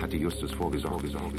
hatte Justus vorgesorgt. Sorge, Sorge,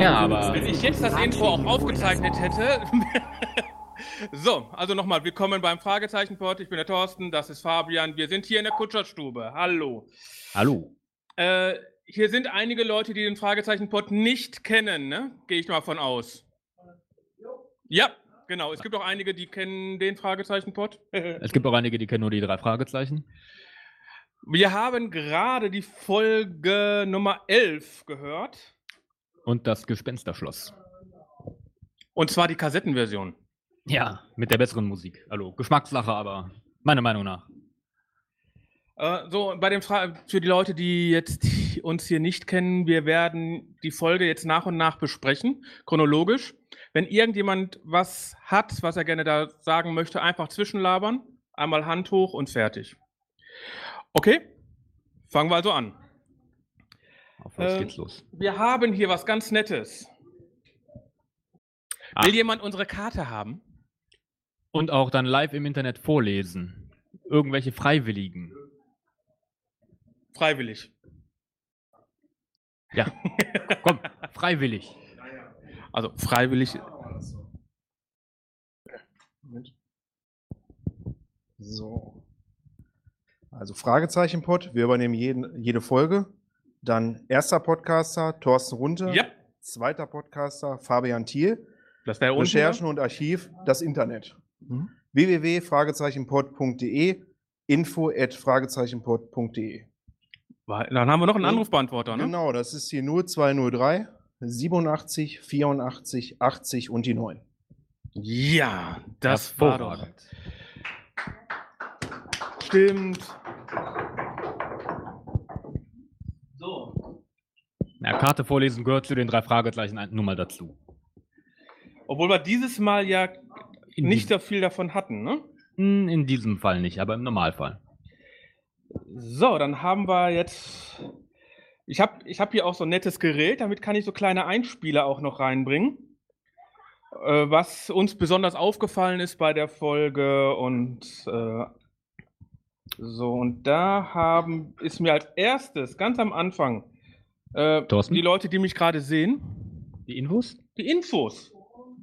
Ja, aber- Wenn ich jetzt das Intro auch aufgezeichnet hätte. so, also nochmal, willkommen beim Fragezeichenport. Ich bin der Thorsten, das ist Fabian. Wir sind hier in der Kutscherstube. Hallo. Hallo. Äh, hier sind einige Leute, die den Fragezeichenport nicht kennen, ne? Gehe ich mal von aus. Ja, genau. Es gibt auch einige, die kennen den Fragezeichenpot. Es gibt auch einige, die kennen nur die drei Fragezeichen. Wir haben gerade die Folge Nummer 11 gehört. Und das Gespensterschloss. Und zwar die Kassettenversion. Ja, mit der besseren Musik. Hallo. Geschmackssache, aber meiner Meinung nach. Äh, so, bei dem Fra für die Leute, die jetzt uns hier nicht kennen, wir werden die Folge jetzt nach und nach besprechen, chronologisch. Wenn irgendjemand was hat, was er gerne da sagen möchte, einfach zwischenlabern, einmal Hand hoch und fertig. Okay, fangen wir also an. Auf was Ähm, geht's los? Wir haben hier was ganz Nettes. Ah. Will jemand unsere Karte haben? Und auch dann live im Internet vorlesen. Irgendwelche Freiwilligen. Freiwillig. Ja. Komm, freiwillig. Also freiwillig. So. Also Fragezeichenpot, wir übernehmen jeden, jede Folge. Dann erster Podcaster Thorsten Runte. Ja, Zweiter Podcaster Fabian Thiel. das wäre unten. Recherchen und Archiv, das Internet. www.fragezeichenpot.de info at fragezeichenpot.de Dann haben wir noch einen Anrufbeantworter, ne? Genau, das ist die 0203 87 84 80 und die 9. Ja, das war doch. Stimmt. So. Ja, Karte vorlesen gehört zu den drei Fragezeichen nur mal dazu. Obwohl wir dieses Mal ja In nicht so viel davon hatten, ne? Hm, In diesem Fall nicht, aber im Normalfall. So, dann haben wir jetzt. Ich habe ich hab hier auch so ein nettes Gerät, damit kann ich so kleine Einspieler auch noch reinbringen. Äh, was uns besonders aufgefallen ist bei der Folge und äh, so, und da haben, ist mir als erstes, ganz am Anfang, äh, Thorsten? die Leute, die mich gerade sehen, Die Infos? die Infos.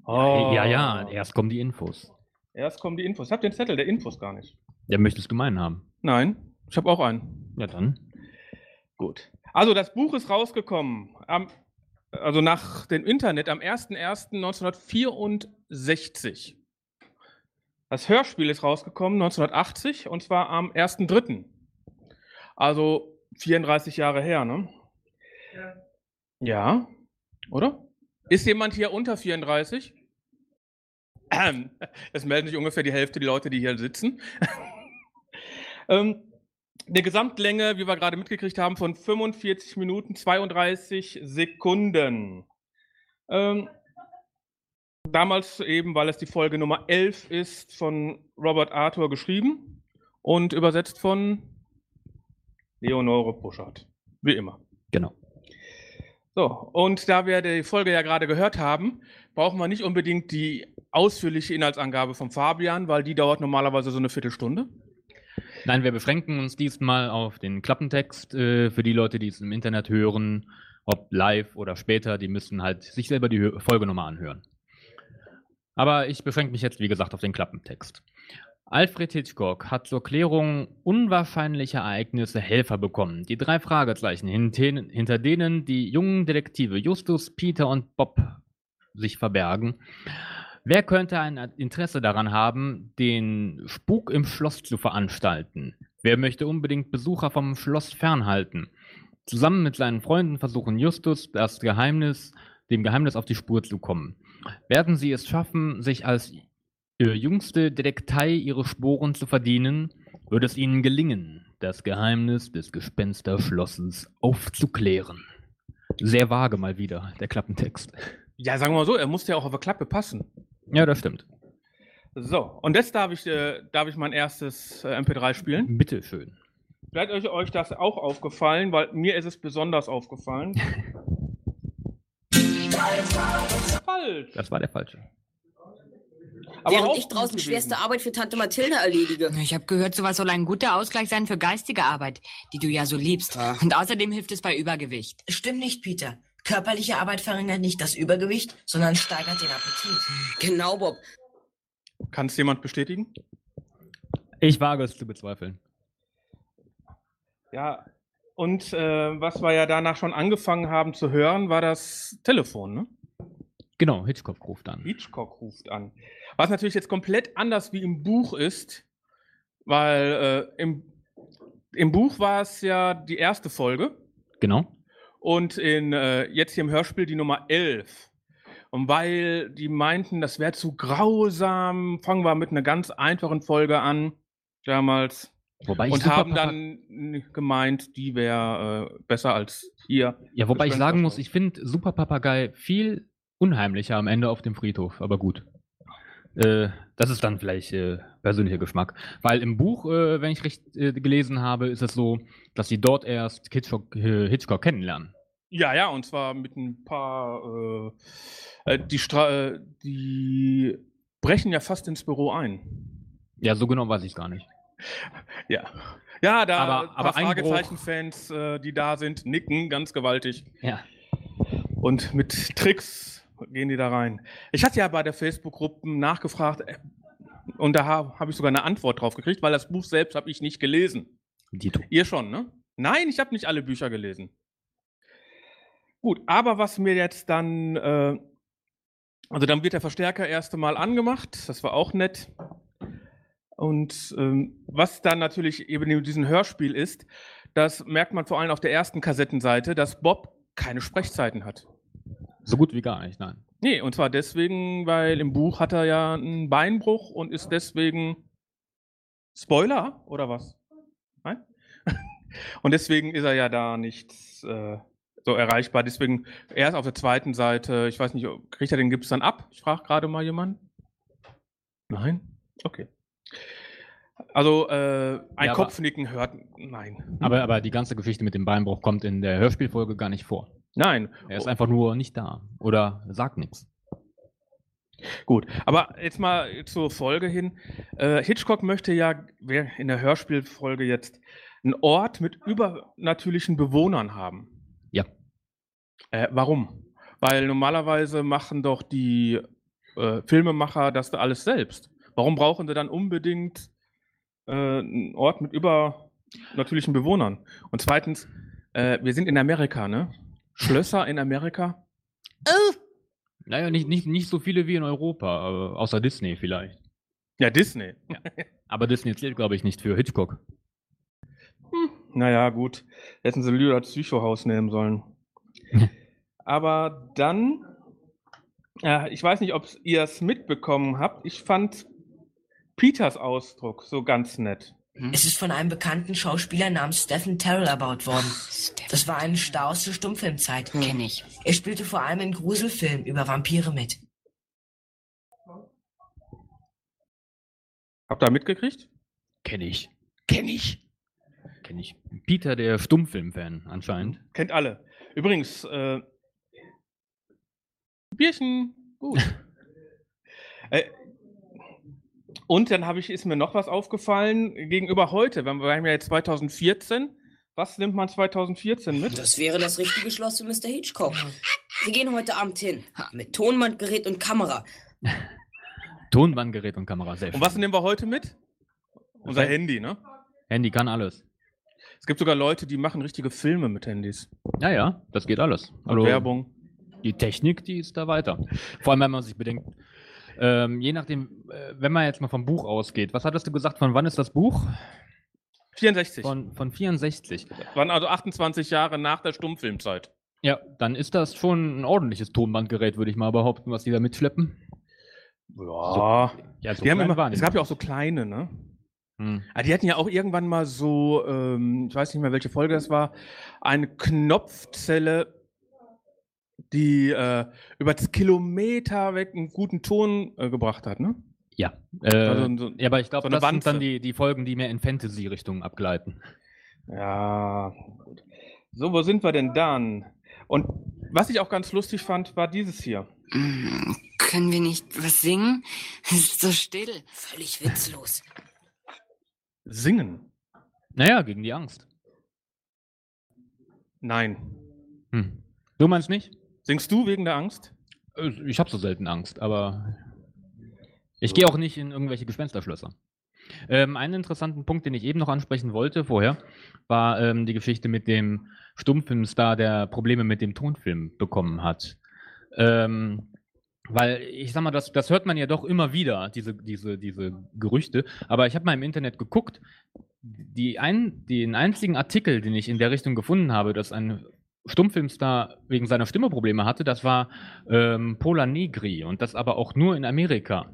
Ja, ja, erst kommen die Infos. Erst kommen die Infos. Ich habe den Zettel der Infos gar nicht. Ja, möchtest du meinen haben? Nein, ich habe auch einen. Ja, dann. Gut. Also das Buch ist rausgekommen, am, also nach dem Internet am 01.01.1964. Das Hörspiel ist rausgekommen 1980 und zwar am 1.3. Also 34 Jahre her, ne? Ja. Oder? Ist jemand hier unter 34? Ähm, Es melden sich ungefähr die Hälfte der Leute, die hier sitzen. ähm, eine Gesamtlänge, wie wir gerade mitgekriegt haben, von 45 Minuten 32 Sekunden. Ähm, damals eben, weil es die Folge Nummer 11 ist, von Robert Arthur geschrieben und übersetzt von Leonore Buschardt. Wie immer. Genau. So, und da wir die Folge ja gerade gehört haben, brauchen wir nicht unbedingt die ausführliche Inhaltsangabe von Fabian, weil die dauert normalerweise so eine Viertelstunde. Nein, wir beschränken uns diesmal auf den Klappentext. Äh, für die Leute, die es im Internet hören, ob live oder später, die müssen halt sich selber die Folge nochmal anhören. Aber ich beschränke mich jetzt, wie gesagt, auf den Klappentext. Alfred Hitchcock hat zur Klärung unwahrscheinlicher Ereignisse Helfer bekommen. Die drei Fragezeichen, hinter denen die jungen Detektive Justus, Peter und Bob sich verbergen. Wer könnte ein Interesse daran haben, den Spuk im Schloss zu veranstalten? Wer möchte unbedingt Besucher vom Schloss fernhalten? Zusammen mit seinen Freunden versuchen Justus das Geheimnis, dem Geheimnis auf die Spur zu kommen. Werden sie es schaffen, sich als äh, jüngste Detektei ihre Sporen zu verdienen, wird es ihnen gelingen, das Geheimnis des Gespensterschlosses aufzuklären. Sehr vage mal wieder, der Klappentext. Ja, sagen wir mal so, er musste ja auch auf der Klappe passen. Ja, das stimmt. So, und jetzt darf ich, äh, darf ich mein erstes äh, MP3 spielen. Bitte schön. Vielleicht euch, euch das auch aufgefallen, weil mir ist es besonders aufgefallen. Falsch. Das war der falsche. Aber Während ich draußen schwerste. Arbeit für Tante Mathilde erledige. Ich habe gehört, sowas soll ein guter Ausgleich sein für geistige Arbeit, die du ja so liebst. Ja. Und außerdem hilft es bei Übergewicht. Stimmt nicht, Peter. Körperliche Arbeit verringert nicht das Übergewicht, sondern steigert den Appetit. Genau, Bob. Kann es jemand bestätigen? Ich wage es zu bezweifeln. Ja. Und äh, was wir ja danach schon angefangen haben zu hören, war das Telefon, ne? Genau, Hitchcock ruft an. Hitchcock ruft an. Was natürlich jetzt komplett anders wie im Buch ist, weil äh, im, im Buch war es ja die erste Folge Genau. und in, äh, jetzt hier im Hörspiel die Nummer 11. Und weil die meinten, das wäre zu grausam, fangen wir mit einer ganz einfachen Folge an, damals. Wobei ich Und haben dann gemeint, die wäre äh, besser als hier. Ja, wobei ich sagen muss, ich finde Super Papagei viel unheimlicher am Ende auf dem Friedhof, aber gut. Äh, das ist dann vielleicht äh, persönlicher Geschmack. Weil im Buch, äh, wenn ich recht äh, gelesen habe, ist es so, dass sie dort erst Hitchcock, äh, Hitchcock kennenlernen. Ja, ja, und zwar mit ein paar. Äh, die, Stra die brechen ja fast ins Büro ein. Ja, so genau weiß ich gar nicht. Ja. Ja, da Aber- aber Fragezeichen-Fans, die da sind, nicken ganz gewaltig. Ja. Und mit Tricks gehen die da rein. Ich hatte ja bei der Facebook-Gruppe nachgefragt äh, und da habe hab ich sogar eine Antwort drauf gekriegt, weil das Buch selbst habe ich nicht gelesen. Dito. Ihr schon, ne? Nein, ich habe nicht alle Bücher gelesen. Gut, aber was mir jetzt dann, äh, also dann wird der Verstärker erst einmal angemacht, das war auch nett. Und ähm, was dann natürlich eben in diesem Hörspiel ist, das merkt man vor allem auf der ersten Kassettenseite, dass Bob keine Sprechzeiten hat. So gut wie gar nicht, nein. Nee, und zwar deswegen, weil im Buch hat er ja einen Beinbruch und ist deswegen Spoiler oder was? Nein? und deswegen ist er ja da nicht äh, so erreichbar. Deswegen erst auf der zweiten Seite, ich weiß nicht, kriegt er den Gips dann ab? Ich frage gerade mal jemanden. Nein? Okay. Also äh, ein Ja, Kopfnicken hört. Nein. Aber, aber die ganze Geschichte mit dem Beinbruch kommt in der Hörspielfolge gar nicht vor. Nein. Er ist einfach nur nicht da oder sagt nichts. Gut, aber jetzt mal zur Folge hin. Äh, Hitchcock möchte ja in der Hörspielfolge jetzt einen Ort mit übernatürlichen Bewohnern haben. Ja. Äh, warum? Weil normalerweise machen doch die äh, Filmemacher das da alles selbst. Warum brauchen sie dann unbedingt äh, einen Ort mit übernatürlichen Bewohnern? Und zweitens, äh, wir sind in Amerika, ne? Schlösser in Amerika? Naja, nicht, nicht, nicht so viele wie in Europa, außer Disney vielleicht. Ja, Disney. Aber Disney zählt, glaube ich, nicht für Hitchcock. Naja, gut. Hätten sie Lyra Psychohaus nehmen sollen. Aber dann, äh, ich weiß nicht, ob ihr es mitbekommen habt, ich fand Peters Ausdruck so ganz nett. Es ist von einem bekannten Schauspieler namens Stephen Terrell erbaut worden. Das war ein Star aus der Stummfilmzeit. Kenn ich. Er spielte vor allem in Gruselfilmen über Vampire mit. Habt ihr mitgekriegt? Kenn ich. Kenn ich. Kenn ich. Peter, der Stummfilm-Fan anscheinend. Kennt alle. Übrigens, äh, Bierchen, gut. äh, und dann habe ich, ist mir noch was aufgefallen gegenüber heute. Wir wir haben ja jetzt 2014. Was nimmt man 2014 mit? Das wäre das richtige Schloss für Mr. Hitchcock. Wir gehen heute Abend hin. Mit Tonbandgerät und Kamera. Tonbandgerät und Kamera, sehr Und was nehmen wir heute mit? Unser Okay. Handy, ne? Handy kann alles. Es gibt sogar Leute, die machen richtige Filme mit Handys. Ja, ja, das geht alles. Also, Werbung. Die Technik, die ist da weiter. Vor allem, wenn man sich bedenkt, ähm, je nachdem, äh, wenn man jetzt mal vom Buch ausgeht, was hattest du gesagt, von wann ist das Buch? 64. Von, von 64. Waren also 28 Jahre nach der Stummfilmzeit. Ja, dann ist das schon ein ordentliches Tonbandgerät, würde ich mal behaupten, was die da mitschleppen. Ja. Ja, so die haben immer, waren es gab ja auch so kleine, ne? Hm. Ah, die hatten ja auch irgendwann mal so, ähm, ich weiß nicht mehr, welche Folge das war, eine Knopfzelle, die äh, über das Kilometer weg einen guten Ton äh, gebracht hat, ne? Ja. Äh, Also so- ja, aber ich so glaube, eine das sind dann Wanze. die, die Folgen, die mehr in Fantasy-Richtung abgleiten. Ja, gut. So, wo sind wir denn dann? Und was ich auch ganz lustig fand, war dieses hier. Mm, Können wir nicht was singen? Es ist so still. Völlig witzlos. Singen. Naja, gegen die Angst. Nein. Hm. Du meinst nicht? Singst du wegen der Angst? Äh, Ich habe so selten Angst, aber ich gehe auch nicht in irgendwelche Gespensterschlösser. Ähm, einen interessanten Punkt, den ich eben noch ansprechen wollte vorher, war ähm, die Geschichte mit dem Stummfilmstar, der Probleme mit dem Tonfilm bekommen hat. Ähm, weil ich sag mal, das, das hört man ja doch immer wieder, diese, diese, diese Gerüchte. Aber ich habe mal im Internet geguckt, die ein, den einzigen Artikel, den ich in der Richtung gefunden habe, dass ein Stummfilmstar wegen seiner Stimme Probleme hatte, das war ähm, Pola Negri und das aber auch nur in Amerika.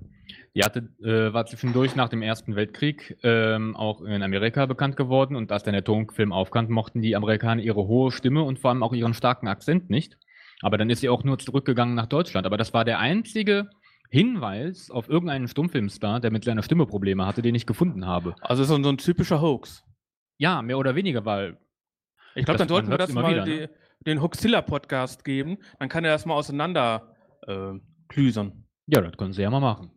Die hatte, äh, war zwischendurch nach dem Ersten Weltkrieg ähm, auch in Amerika bekannt geworden und als dann der Tonfilm aufkam, mochten die Amerikaner ihre hohe Stimme und vor allem auch ihren starken Akzent nicht. Aber dann ist sie auch nur zurückgegangen nach Deutschland. Aber das war der einzige Hinweis auf irgendeinen Stummfilmstar, der mit seiner Stimme Probleme hatte, den ich gefunden habe. Also so, ein- so ein typischer Hoax. Ja, mehr oder weniger, weil Ich glaube, dann sollten wir das mal wieder, die, ne? Den Hoaxilla-Podcast geben. Dann kann er das mal auseinander äh, klüsern. ja, das können sie ja mal machen.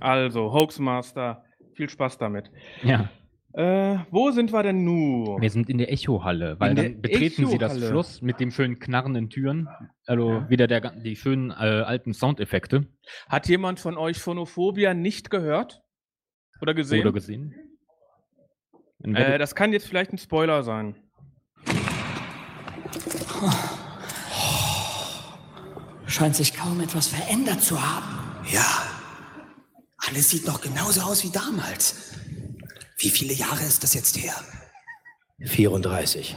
Also, Hoaxmaster, viel Spaß damit. Ja. Äh, wo sind wir denn nun? Wir sind in der Echohalle, weil In dann betreten Sie das. Schloss mit den schönen knarrenden Türen. Also wieder der, die schönen äh, alten Soundeffekte. Hat jemand von euch Phonophobia nicht gehört? Oder gesehen? Oder gesehen. Äh, das kann jetzt vielleicht ein Spoiler sein. Scheint sich kaum etwas verändert zu haben. Ja, alles sieht noch genauso aus wie damals. Wie viele Jahre ist das jetzt her? 34.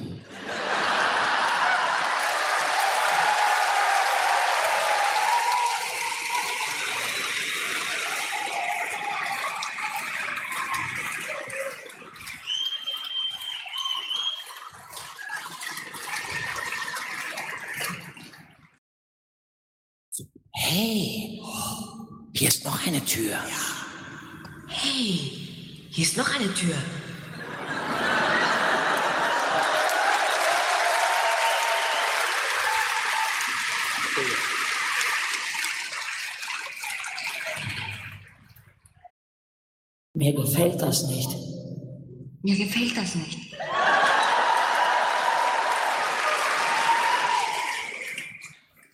Hey, hier Tür. Hey, hier ist noch eine Tür. Mir gefällt das nicht. Mir gefällt das nicht.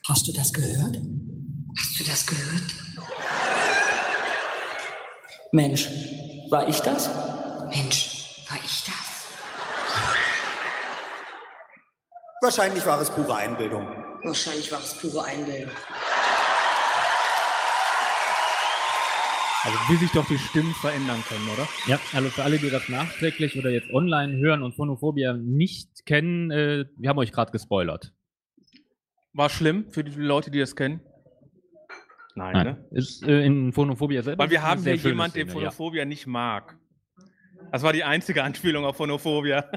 Hast du das gehört? Hast du das gehört? Mensch, war ich das? Mensch, war ich das? Wahrscheinlich war es pure Einbildung. Wahrscheinlich war es pure Einbildung. Also wie sich doch die Stimmen verändern können, oder? Ja, also für alle, die das nachträglich oder jetzt online hören und Phonophobia nicht kennen, äh, wir haben euch gerade gespoilert. War schlimm für die Leute, die das kennen? Nein, Nein, ne? ist äh, in Phonophobia selber. Weil wir haben hier jemanden, den Szene, ja. Phonophobia nicht mag. Das war die einzige Anspielung auf Phonophobia.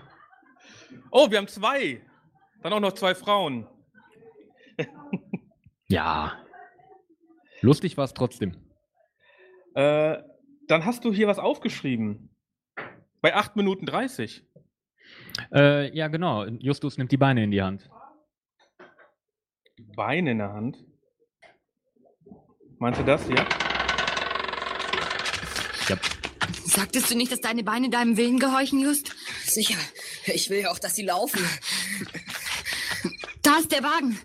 oh, wir haben zwei. Dann auch noch zwei Frauen. Ja. Lustig war es trotzdem. Äh, dann hast du hier was aufgeschrieben. Bei 8 Minuten 30. Äh, ja, genau. Justus nimmt die Beine in die Hand. Beine in der Hand. Meinst du das hier? Ja. Sagtest du nicht, dass deine Beine deinem Willen gehorchen, Just? Sicher. Ich will ja auch, dass sie laufen. Da ist der Wagen.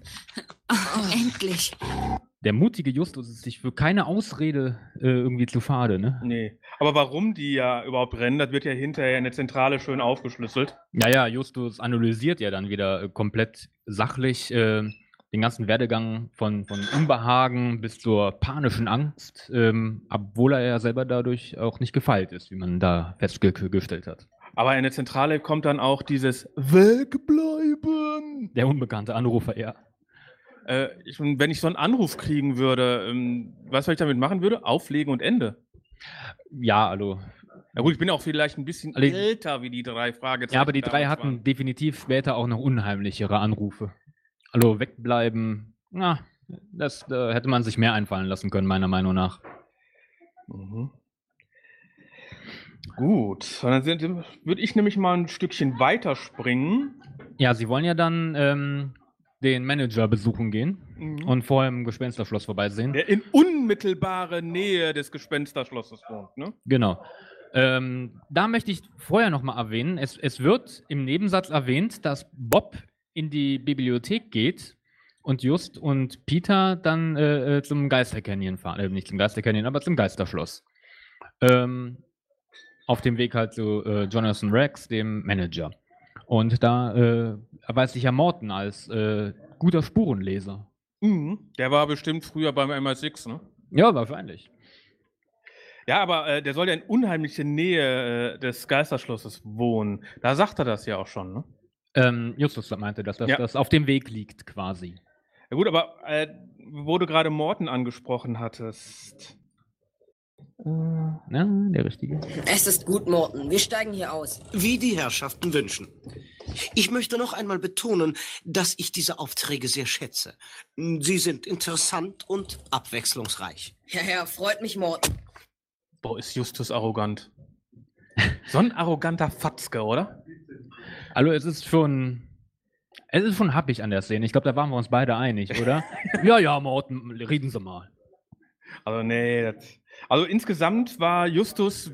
Oh, endlich. der mutige Justus ist sich für keine Ausrede äh, irgendwie zu fade, ne? Nee. Aber warum die ja überhaupt rennen, das wird ja hinterher in der Zentrale schön aufgeschlüsselt. Naja, Justus analysiert ja dann wieder äh, komplett sachlich äh, den ganzen Werdegang von, von Unbehagen bis zur panischen Angst, ähm, obwohl er ja selber dadurch auch nicht gefeilt ist, wie man da festgestellt hat. Aber in der Zentrale kommt dann auch dieses Wegbleiben. Der unbekannte Anrufer, ja. Äh, ich, wenn ich so einen Anruf kriegen würde, ähm, was ich damit machen würde? Auflegen und Ende. Ja, also. Na gut, ich bin auch vielleicht ein bisschen Alle- älter wie die drei Fragezeichen. Ja, aber die drei hatten waren. definitiv später auch noch unheimlichere Anrufe. Also wegbleiben, na, das äh, hätte man sich mehr einfallen lassen können, meiner Meinung nach. Mhm. Gut, dann würde ich nämlich mal ein Stückchen weiterspringen. Ja, sie wollen ja dann ähm, den Manager besuchen gehen Mhm. und vorher im Gespensterschloss vorbeisehen. Der in unmittelbarer Nähe des Gespensterschlosses wohnt, ne? Genau. Ähm, da möchte ich vorher nochmal erwähnen, es, es wird im Nebensatz erwähnt, dass Bob in die Bibliothek geht und Just und Peter dann äh, äh, zum Geistercanyon fahren. Äh, nicht zum Geistercanyon, aber zum Geisterschloss. Ähm, auf dem Weg halt zu äh, Jonathan Rex, dem Manager. Und da äh, erweist sich ja Morton als äh, guter Spurenleser. Mhm. Der war bestimmt früher beim MI6, ne? Ja, wahrscheinlich. Ja, aber äh, der soll ja in unheimlicher Nähe äh, des Geisterschlosses wohnen. Da sagt er das ja auch schon, ne? Ähm, Justus meinte, dass das, Ja. das auf dem Weg liegt, quasi. Ja gut, aber äh, wo du gerade Morten angesprochen hattest. Ja, der richtige. Es ist gut, Morten. Wir steigen hier aus. Wie die Herrschaften wünschen. Ich möchte noch einmal betonen, dass ich diese Aufträge sehr schätze. Sie sind interessant und abwechslungsreich. Ja, ja, freut mich, Morten. Boah, ist Justus arrogant. So ein arroganter Fatzke, oder? Also es ist schon. Es ist schon happig an der Szene. Ich glaube, da waren wir uns beide einig, oder? ja, ja, Morten, reden Sie mal. Also, nee. Das, also, insgesamt war Justus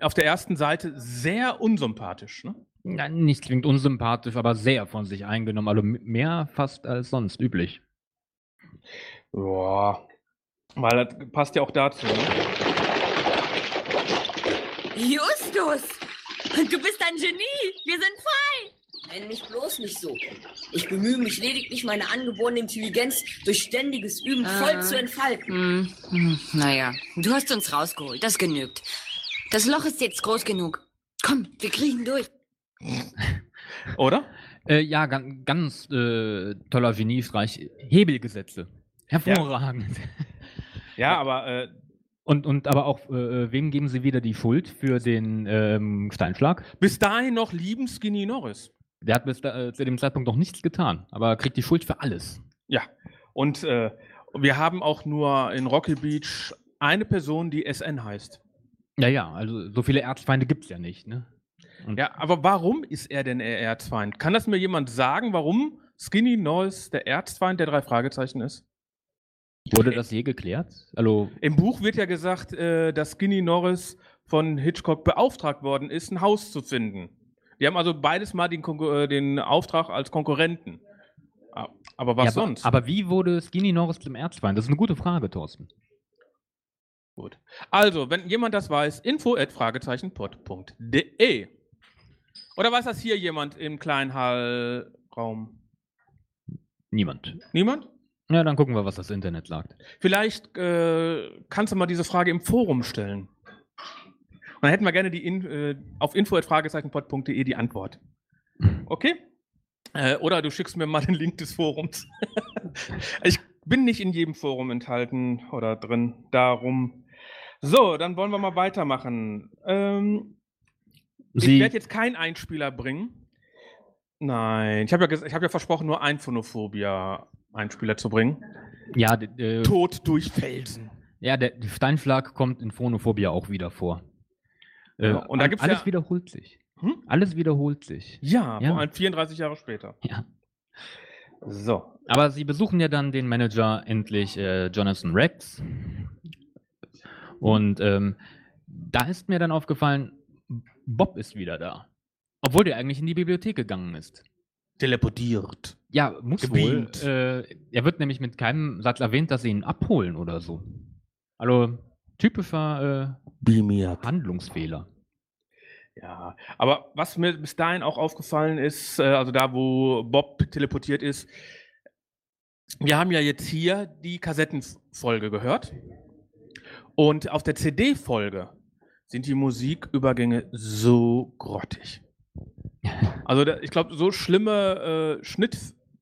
auf der ersten Seite sehr unsympathisch, ne? Ja, nicht zwingend unsympathisch, aber sehr von sich eingenommen. Also mehr fast als sonst üblich. Ja. Weil das passt ja auch dazu. Ne? Justus! Du bist ein Genie! Wir sind frei! Nenn mich bloß nicht so. Ich bemühe mich lediglich, meine angeborene Intelligenz durch ständiges Üben voll Ah. zu entfalten. Hm, hm, naja, du hast uns rausgeholt. Das genügt. Das Loch ist jetzt groß genug. Komm, wir kriechen durch. Oder? Äh, ja, ganz, ganz äh, toller Geniestreich. Hebelgesetze. Hervorragend. Ja, aber äh, Und, und aber auch, äh, wem geben Sie wieder die Schuld für den ähm, Steinschlag? bis dahin noch lieben Skinny Norris. Der hat bis da, äh, zu dem Zeitpunkt noch nichts getan, aber kriegt die Schuld für alles. Ja. Und äh, wir haben auch nur in Rocky Beach eine Person, die SN heißt. Ja, ja, also so viele Erzfeinde gibt es ja nicht, ne? Und Ja, aber warum ist er denn der Erzfeind? Kann das mir jemand sagen, warum Skinny Norris der Erzfeind der drei Fragezeichen ist? Wurde das je geklärt? Also, Im Buch wird ja gesagt, äh, dass Skinny Norris von Hitchcock beauftragt worden ist, ein Haus zu finden. Die haben also beides mal den, Konkur- äh, den Auftrag als Konkurrenten. Aber was ja, aber- sonst? Aber wie wurde Skinny Norris zum Erzfeind? Das ist eine gute Frage, Thorsten. Gut. Also, wenn jemand das weiß, info at fragezeichenpod.de. Oder weiß das hier jemand im kleinen Hallraum? Niemand. Niemand? Ja, dann gucken wir, was das Internet sagt. Vielleicht äh, kannst du mal diese Frage im Forum stellen. Und dann hätten wir gerne die in, äh, auf info.fragezeichenpod.de die Antwort. Okay? Äh, oder du schickst mir mal den Link des Forums. ich bin nicht in jedem Forum enthalten oder drin. Darum. So, dann wollen wir mal weitermachen. Ähm, ich werde jetzt keinen Einspieler bringen. Nein, ich habe ja, ich hab ja versprochen, nur ein Phonophobia-Einspieler zu bringen. ja, äh, Tod durch Felsen. ja, der der Steinschlag kommt in Phonophobia auch wieder vor. Äh, und da gibt's alles ja- wiederholt sich. Hm? Alles wiederholt sich. Ja, Ja. vor allem 34 Jahre später. Ja. So. Aber sie besuchen ja dann den Manager endlich, äh, Jonathan Rex. Und ähm, da ist mir dann aufgefallen, Bob ist wieder da. Obwohl der eigentlich in die Bibliothek gegangen ist. teleportiert. Ja, muss Gebeamt. wohl. Äh, er wird nämlich mit keinem Satz erwähnt, dass sie ihn abholen oder so. Also typischer äh. Handlungsfehler. Ja, aber was mir bis dahin auch aufgefallen ist, äh, also da, wo Bob teleportiert ist, wir haben ja jetzt hier die Kassettenfolge gehört. Und auf der CD-Folge sind die Musikübergänge so grottig. Also da, ich glaube, so schlimme äh,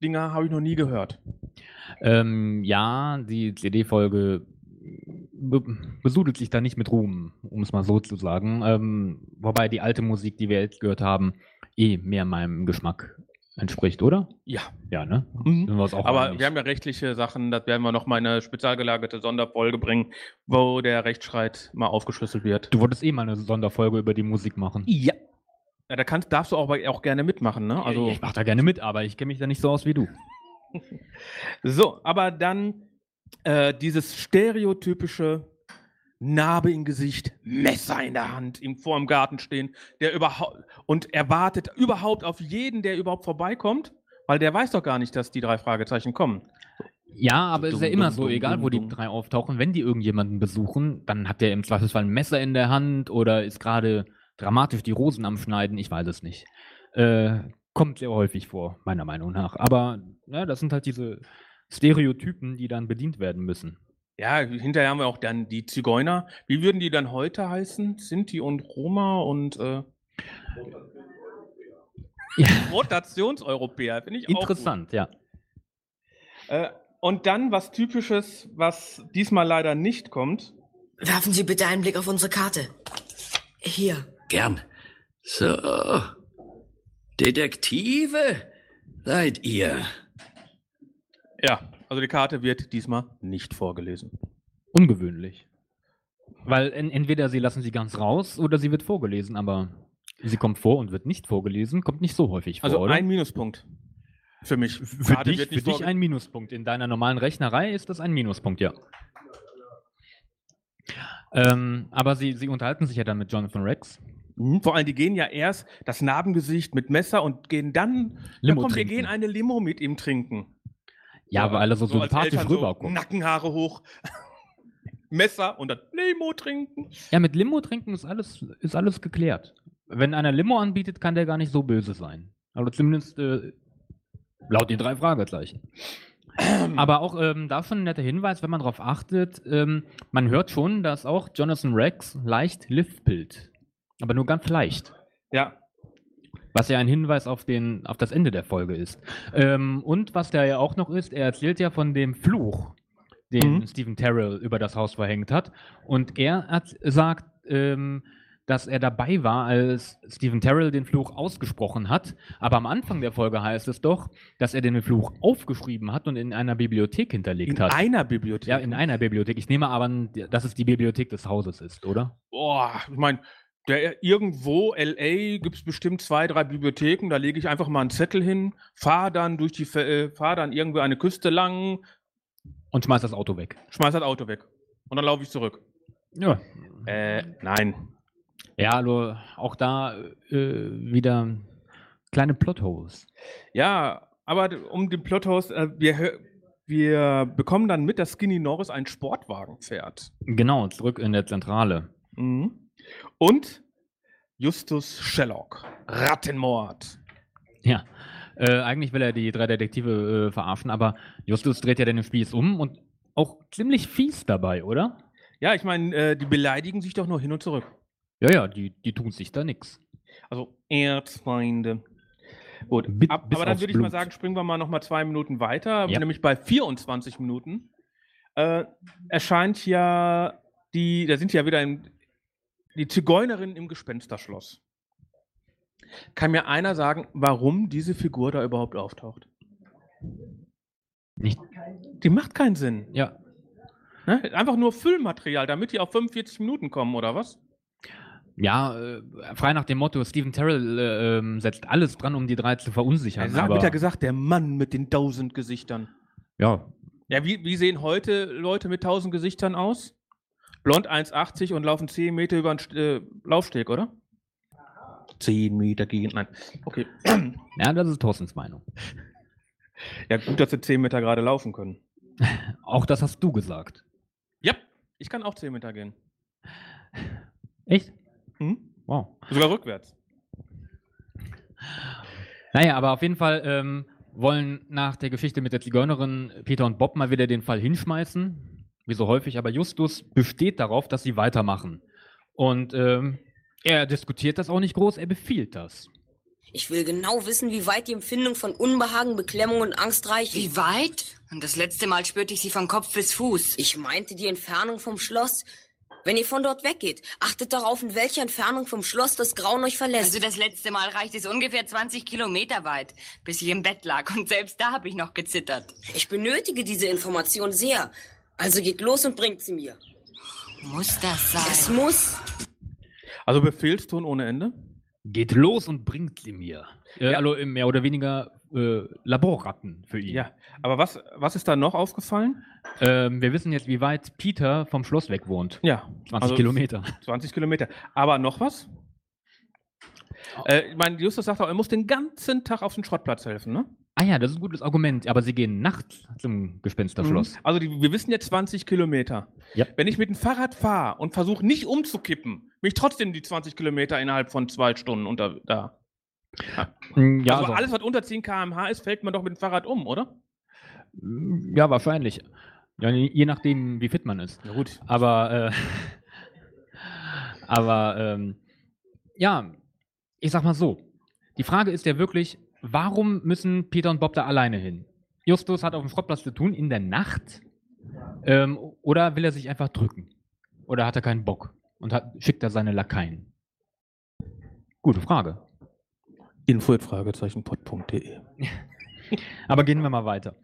Schnittdinger habe ich noch nie gehört. Ähm, ja, die CD-Folge be besudelt sich da nicht mit Ruhm, um es mal so zu sagen. Ähm, wobei die alte Musik, die wir jetzt gehört haben, eh mehr meinem Geschmack entspricht, oder? Ja. Ja, ne? Mhm. Wir Aber einig. wir haben ja rechtliche Sachen, das werden wir noch mal in eine spezial gelagerte Sonderfolge bringen, wo der Rechtsstreit mal aufgeschlüsselt wird. Du wolltest eh mal eine Sonderfolge über die Musik machen. Ja. Ja, da kannst, darfst du auch, auch gerne mitmachen, ne? Also, ich mach da gerne mit, aber ich kenne mich da nicht so aus wie du. so, aber dann äh, dieses stereotypische Narbe im Gesicht, Messer in der Hand, ihm vor dem Garten stehen, der überhaupt und er wartet überhaupt auf jeden, der überhaupt vorbeikommt, weil der weiß doch gar nicht, dass die drei Fragezeichen kommen. Ja, aber es ist ja immer dum, so, dum, egal wo die drei auftauchen, wenn die irgendjemanden besuchen, dann hat der im Zweifelsfall ein Messer in der Hand oder ist gerade dramatisch die Rosen am Schneiden, ich weiß es nicht. Äh, kommt sehr häufig vor, meiner Meinung nach. Aber ja, das sind halt diese Stereotypen, die dann bedient werden müssen. Ja, hinterher haben wir auch dann die Zigeuner. Wie würden die dann heute heißen? Sinti und Roma und äh, Ja. Rotationseuropäer, finde ich auch gut. Interessant, ja. Äh, und dann was Typisches, was diesmal leider nicht kommt. Werfen Sie bitte einen Blick auf unsere Karte. Hier. Gern. So. Detektive seid ihr. Ja, also die Karte wird diesmal nicht vorgelesen. Ungewöhnlich. Weil en entweder sie lassen sie ganz raus oder sie wird vorgelesen, aber sie kommt vor und wird nicht vorgelesen, kommt nicht so häufig vor, Also oder? ein Minuspunkt für mich. Für Karte dich, für dich ein Minuspunkt. In deiner normalen Rechnerei ist das ein Minuspunkt, ja. Ähm, aber sie, sie unterhalten sich ja dann mit Jonathan Rex. Mhm. Vor allem, die gehen ja erst das Narbengesicht mit Messer und gehen dann. Limo ja, komm, wir gehen eine Limo mit ihm trinken. Ja, weil alle so, als sympathisch Eltern so. Nackenhaare hoch, Messer und dann Limo trinken. Ja, mit Limo trinken ist alles, ist alles geklärt. Wenn einer Limo anbietet, kann der gar nicht so böse sein. Aber zumindest äh, laut den drei Fragezeichen. Aber auch ähm, da schon ein netter Hinweis, wenn man darauf achtet, ähm, man hört schon, dass auch Jonathan Rex leicht liftpillt. Aber nur ganz leicht. Ja, Was ja ein Hinweis auf, den, auf das Ende der Folge ist. Ähm, und was da ja auch noch ist, er erzählt ja von dem Fluch, den Mhm. Stephen Terrell über das Haus verhängt hat. Und er hat, sagt, ähm, dass er dabei war, als Stephen Terrell den Fluch ausgesprochen hat. Aber am Anfang der Folge heißt es doch, dass er den Fluch aufgeschrieben hat und in einer Bibliothek hinterlegt in hat. einer Bibliothek. ja, in einer Bibliothek. Ich nehme aber an, dass es die Bibliothek des Hauses ist, oder? Boah, ich meine, der irgendwo LA gibt es bestimmt zwei, drei Bibliotheken. Da lege ich einfach mal einen Zettel hin, fahre dann durch die, äh, fahr dann irgendwie eine Küste lang, Und schmeißt das Auto weg. schmeiß das Auto weg und dann laufe ich zurück. Ja. Äh, nein. Ja, also auch da äh, wieder kleine Plotholes. Ja, aber um den Plothaus, äh, wir, wir bekommen dann mit, dass Skinny Norris einen Sportwagen fährt. Genau, zurück in der Zentrale. Mhm. Und Justus Sherlock, Rattenmord. Ja. Äh, eigentlich will er die drei Detektive äh, verarschen, aber Justus dreht ja den Spieß um und auch ziemlich fies dabei, oder? Ja, ich meine, äh, die beleidigen sich doch nur hin und zurück. Ja, ja, die, die tun sich da nix. Also Erzfeinde. Gut, Bi- ab, aber dann würde ich mal Blut. sagen, springen wir mal noch mal zwei Minuten weiter, Ja. nämlich bei 24 Minuten. Äh, erscheint ja die, da sind ja wieder im, die Zigeunerin im Gespensterschloss. Kann mir einer sagen, warum diese Figur da überhaupt auftaucht? Nicht. Die macht keinen Sinn. Ja. Ne? Einfach nur Füllmaterial, damit die auf 45 Minuten kommen, oder was? Ja, äh, frei nach dem Motto, Stephen Terrell äh, ähm, setzt alles dran, um die drei zu verunsichern. Er wird ja gesagt, der Mann mit den tausend Gesichtern. ja, Ja, wie, wie sehen heute Leute mit tausend Gesichtern aus? Blond 1,80 und laufen 10 Meter über den St- äh, Laufsteg, oder? 10 Meter gehen. Nein. Okay. Ja, das ist Thorstens Meinung. Ja, gut, dass sie 10 Meter gerade laufen können. Auch das hast du gesagt. Ja, ich kann auch 10 Meter gehen. Echt? Hm? Wow. Sogar rückwärts. Naja, aber auf jeden Fall ähm, wollen nach der Geschichte mit der Zigeunerin Peter und Bob mal wieder den Fall hinschmeißen. Wie so häufig, aber Justus besteht darauf, dass sie weitermachen. Und ähm, er diskutiert das auch nicht groß, er befiehlt das. Ich will genau wissen, wie weit die Empfindung von Unbehagen, Beklemmung und Angst reicht. Wie weit? Und das letzte Mal spürte ich sie von Kopf bis Fuß. Ich meinte die Entfernung vom Schloss. Wenn ihr von dort weggeht, achtet darauf, in welcher Entfernung vom Schloss das Grauen euch verlässt. Also das letzte Mal reicht es ungefähr 20 Kilometer weit, bis ich im Bett lag. Und selbst da habe ich noch gezittert. Ich benötige diese Information sehr. Also geht los und bringt sie mir. Muss das sein? Es muss. Also Befehlston ohne Ende? Geht los und bringt sie mir. Äh, Ja. Also äh, mehr oder weniger äh, Laborratten für ihn. Ja. Aber was, was ist da noch aufgefallen? Ähm, wir wissen jetzt, wie weit Peter vom Schloss weg wohnt. Ja. 20 also Kilometer. 20 Kilometer. Aber noch was? Äh, ich meine, Justus sagt auch, er muss den ganzen Tag auf den Schrottplatz helfen, ne? Ah ja, das ist ein gutes Argument. Aber sie gehen nachts zum Gespensterschloss. Mhm. Also die, wir wissen jetzt 20 Kilometer. Ja. Wenn ich mit dem Fahrrad fahre und versuche nicht umzukippen, bin ich trotzdem die 20 Kilometer innerhalb von zwei Stunden unter da. Mm, Ja, also also- alles, was unter 10 km/h ist, fällt man doch mit dem Fahrrad um, oder? Mm, Ja, wahrscheinlich. Ja, je nachdem, wie fit man ist. Ja, gut. Aber, äh, aber ähm, ja, ich sag mal so. Die Frage ist ja wirklich, warum müssen Peter und Bob da alleine hin? Justus hat auf dem Schrottplatz zu tun in der Nacht. Ähm, oder will er sich einfach drücken? Oder hat er keinen Bock und hat, schickt er seine Lakaien? Gute Frage. Info Fragezeichen pod.de. Aber gehen wir mal weiter.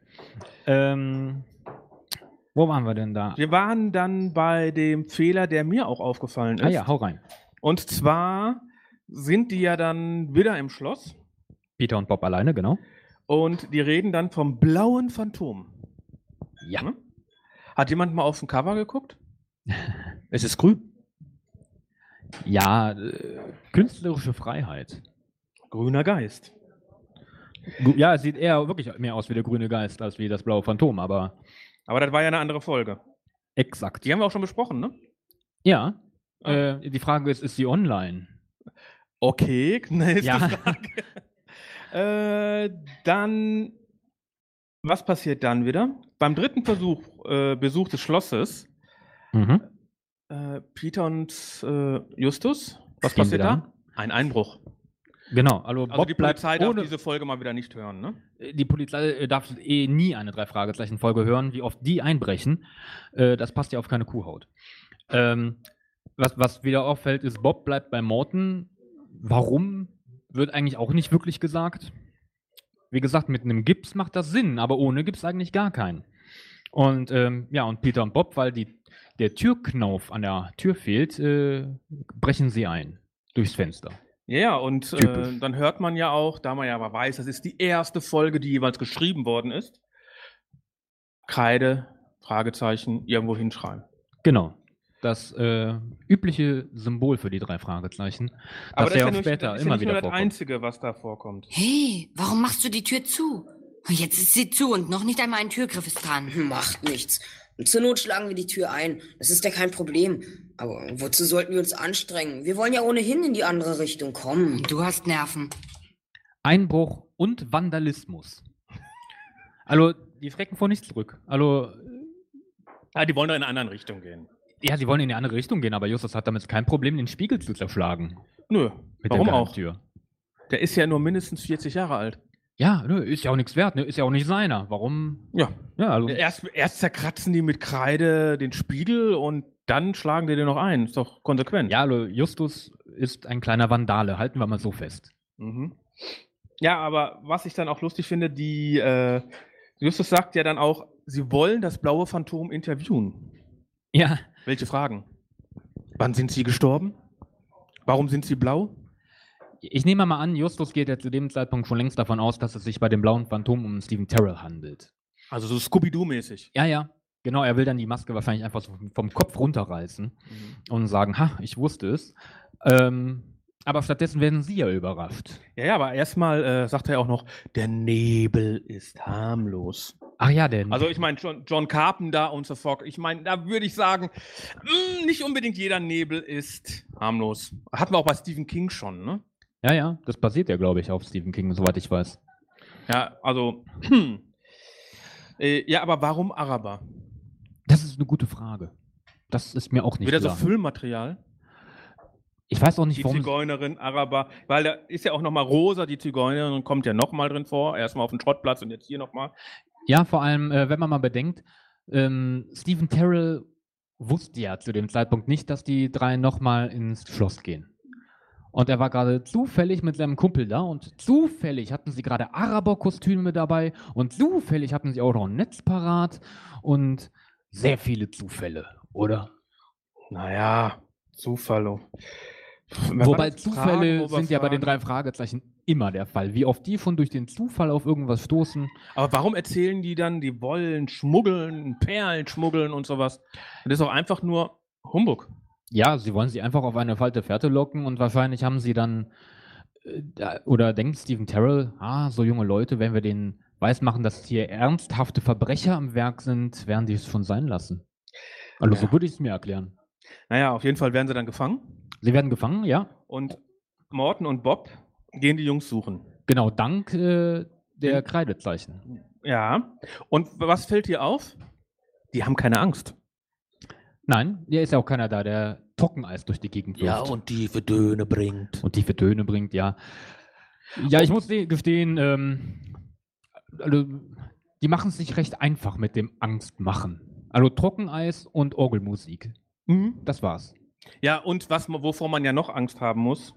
Ähm, wo waren wir denn da? Wir waren dann bei dem Fehler, der mir auch aufgefallen ist. Ah ja, hau rein. Und zwar sind die ja dann wieder im Schloss Peter und Bob alleine, genau. und die reden dann vom blauen Phantom. Ja. Hm? Hat jemand mal auf dem Cover geguckt? es ist grün. Ja, äh, künstlerische Freiheit. Grüner Geist. Ja, es sieht eher wirklich mehr aus wie der grüne Geist als wie das blaue Phantom, aber Aber das war ja eine andere Folge. exakt. Die haben wir auch schon besprochen, ne? Ja. Äh, die Frage ist, ist sie online? Okay, nächste Ja. Frage. Äh, dann, was passiert dann wieder? Beim dritten Versuch, äh, Besuch des Schlosses, Mhm. äh, Peter und äh, Justus, was Gehen passiert da? Ein Einbruch. Genau, also, Also Bob die bleibt Polizei darf diese Folge mal wieder nicht hören, ne? die Polizei äh, darf eh nie eine Drei-Fragezeichen-Folge hören, wie oft die einbrechen. Äh, das passt ja auf keine Kuhhaut. Ähm, was, was wieder auffällt, ist, Bob bleibt bei Morton. Warum, wird eigentlich auch nicht wirklich gesagt. Wie gesagt, mit einem Gips macht das Sinn, aber ohne Gips eigentlich gar keinen. Und ähm, ja, und Peter und Bob, weil die, der Türknauf an der Tür fehlt, äh, brechen sie ein durchs Fenster. Ja, und äh, dann hört man ja auch, da man ja aber weiß, das ist die erste Folge, die jeweils geschrieben worden ist. Kreide, Fragezeichen, irgendwo hinschreiben. Genau. Das äh, übliche Symbol für die drei Fragezeichen, Aber das das ja ist auch ja, später nicht, das ist ja immer nicht nur wieder das vorkommt. Einzige, was da vorkommt. Hey, warum machst du die Tür zu? Jetzt ist sie zu und noch nicht einmal ein Türgriff ist dran. Macht nichts. Und zur Not schlagen wir die Tür ein. Das ist ja kein Problem. Aber wozu sollten wir uns anstrengen? Wir wollen ja ohnehin in die andere Richtung kommen. Du hast Nerven. Einbruch und Vandalismus. Also, die schrecken vor nichts zurück. Also, Ah, die wollen doch in eine andere Richtung gehen. Ja, sie wollen in die andere Richtung gehen, aber Justus hat damit kein Problem, den Spiegel zu zerschlagen. Nö, Mit warum der auch? Tür. Der ist ja nur mindestens 40 Jahre alt. Ja, nö, ist ja auch nichts wert, ne? ist ja auch nicht seiner. Warum? Ja. Ja, also, Erst, erst zerkratzen die mit Kreide den Spiegel und dann schlagen die den noch ein. Ist doch konsequent. ja, also Justus ist ein kleiner Vandale, halten wir mal so fest. Mhm. Ja, aber was ich dann auch lustig finde, die äh, Justus sagt ja dann auch, sie wollen das blaue Phantom interviewen. Ja, Welche Fragen? Wann sind sie gestorben? Warum sind sie blau? ich nehme mal an, Justus geht ja zu dem Zeitpunkt schon längst davon aus, dass es sich bei dem blauen Phantom um Stephen Terrell handelt. Also so Scooby-Doo-mäßig. Ja, ja. Genau, er will dann die Maske wahrscheinlich einfach so vom Kopf runterreißen und sagen, ha, ich wusste es. Ähm, Aber stattdessen werden sie ja überrascht. Ja, ja, aber erstmal äh, sagt er auch noch, der Nebel ist harmlos. Ach ja, denn. Also ich meine, John, John Carpenter und so fort. Ich meine, da würde ich sagen, mh, nicht unbedingt jeder Nebel ist harmlos. Hatten wir auch bei Stephen King schon, ne? ja, ja, das basiert ja, glaube ich, auf Stephen King, soweit ich weiß. Ja, also. Äh, ja, aber warum Araber? Das ist eine gute Frage. Das ist mir auch nicht Wieder so klar. Füllmaterial? Ich weiß auch nicht, Die warum. Zigeunerin, Araber, weil da ist ja auch nochmal Rosa, die Zigeunerin, und kommt ja nochmal drin vor. Erstmal auf dem Schrottplatz und jetzt hier nochmal. Ja, vor allem, äh, wenn man mal bedenkt, ähm, Stephen Terrell wusste ja zu dem Zeitpunkt nicht, dass die drei nochmal ins Schloss gehen. Und er war gerade zufällig mit seinem Kumpel da und zufällig hatten sie gerade Araber-Kostüme dabei und zufällig hatten sie auch noch ein Netz parat und sehr viele Zufälle, oder? Naja, Zufall. Wobei Zufälle fragen, sind ja bei den drei Fragezeichen immer der Fall. Wie oft die schon durch den Zufall auf irgendwas stoßen. Aber warum erzählen die dann, die wollen schmuggeln, Perlen schmuggeln und sowas? Das ist doch einfach nur Humbug. Ja, sie wollen sie einfach auf eine falsche Fährte locken und wahrscheinlich haben sie dann, äh, oder denkt Stephen Terrell, ah, so junge Leute, wenn wir denen weismachen, dass hier ernsthafte Verbrecher am Werk sind, werden die es schon sein lassen. Also so Ja. würde ich es mir erklären. Naja, auf jeden Fall werden sie dann gefangen. Sie werden gefangen, ja. Und Morten und Bob gehen die Jungs suchen. Genau, dank äh, der Hm. Kreidezeichen. Ja. Und was fällt dir auf? Die haben keine Angst. Nein, hier ist ja auch keiner da, der Trockeneis durch die Gegend wirft. tiefe Döne bringt. und tiefe Töne bringt, ja. Ja, ich muss dir gestehen, ähm, also, die machen es sich recht einfach mit dem Angstmachen. Also Trockeneis und Orgelmusik. Mhm. Das war's. Ja, und was, wovor man ja noch Angst haben muss.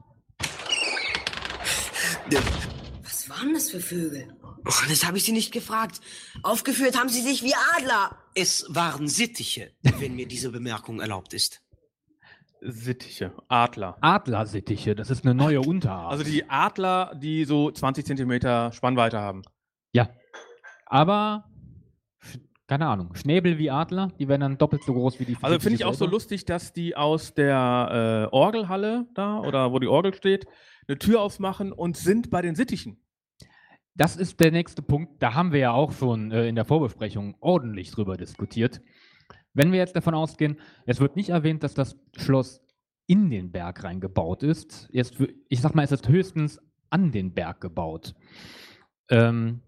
Was waren das für Vögel? Oh, das habe ich Sie nicht gefragt. Aufgeführt haben Sie sich wie Adler. Es waren Sittiche, wenn mir diese Bemerkung erlaubt ist. Sittiche, Adler. Adlersittiche, das ist eine neue Unterart. Also die Adler, die so 20 Zentimeter Spannweite haben. ja. Aber, keine Ahnung, Schnäbel wie Adler, die werden dann doppelt so groß wie die Also finde ich auch so lustig, dass die aus der äh, Orgelhalle da oder wo die Orgel steht, eine Tür aufmachen und sind bei den Sittichen. Das ist der nächste Punkt. Da haben wir ja auch schon äh, in der Vorbesprechung ordentlich drüber diskutiert. Wenn wir jetzt davon ausgehen, es wird nicht erwähnt, dass das Schloss in den Berg reingebaut ist. Jetzt, ich sag mal, es ist höchstens an den Berg gebaut. Ähm,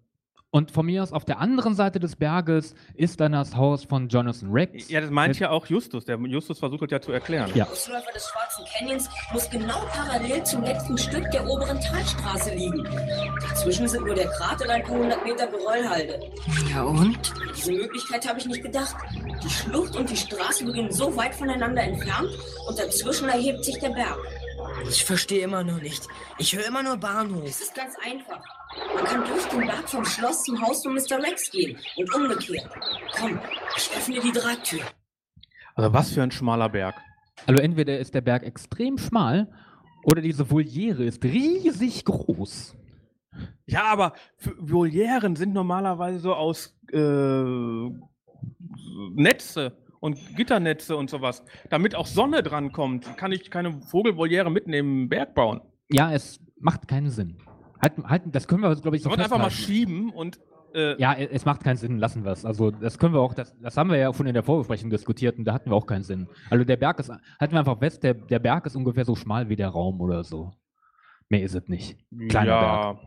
und von mir aus auf der anderen Seite des Berges ist dann das Haus von Jonathan Rex. Ja, das meint ja auch Justus. Der Justus versucht das ja zu erklären. Ja. Der Ausläufer des Schwarzen Canyons muss genau parallel zum letzten Stück der oberen Talstraße liegen. Dazwischen sind nur der Krater und ein paar hundert Meter Geröllhalde. Ja und? Diese Möglichkeit habe ich nicht gedacht. Die Schlucht und die Straße liegen so weit voneinander entfernt und dazwischen erhebt sich der Berg. Ich verstehe immer noch nicht. Ich höre immer nur Bahnhof. Es ist ganz einfach. Man kann durch den Berg vom Schloss zum Haus von Mr. Rex gehen und umgekehrt. Komm, ich öffne die Drahttür. Also was für ein schmaler Berg. Also entweder ist der Berg extrem schmal oder diese Voliere ist riesig groß. Ja, aber Volieren sind normalerweise so aus äh, Netze und Gitternetze und sowas. Damit auch Sonne drankommt, kann ich keine Vogelvoliere mitnehmen im Berg bauen. Ja, es macht keinen Sinn. Halten, halten, das können wir, glaube ich, so Sollen wir einfach mal schieben und äh, Ja, es macht keinen Sinn, lassen wir es. Also das können wir auch, das, das haben wir ja schon in der Vorbesprechung diskutiert und da hatten wir auch keinen Sinn. Also der Berg ist, halten wir einfach fest, der, der Berg ist ungefähr so schmal wie der Raum oder so. Mehr ist es nicht. Kleiner ja.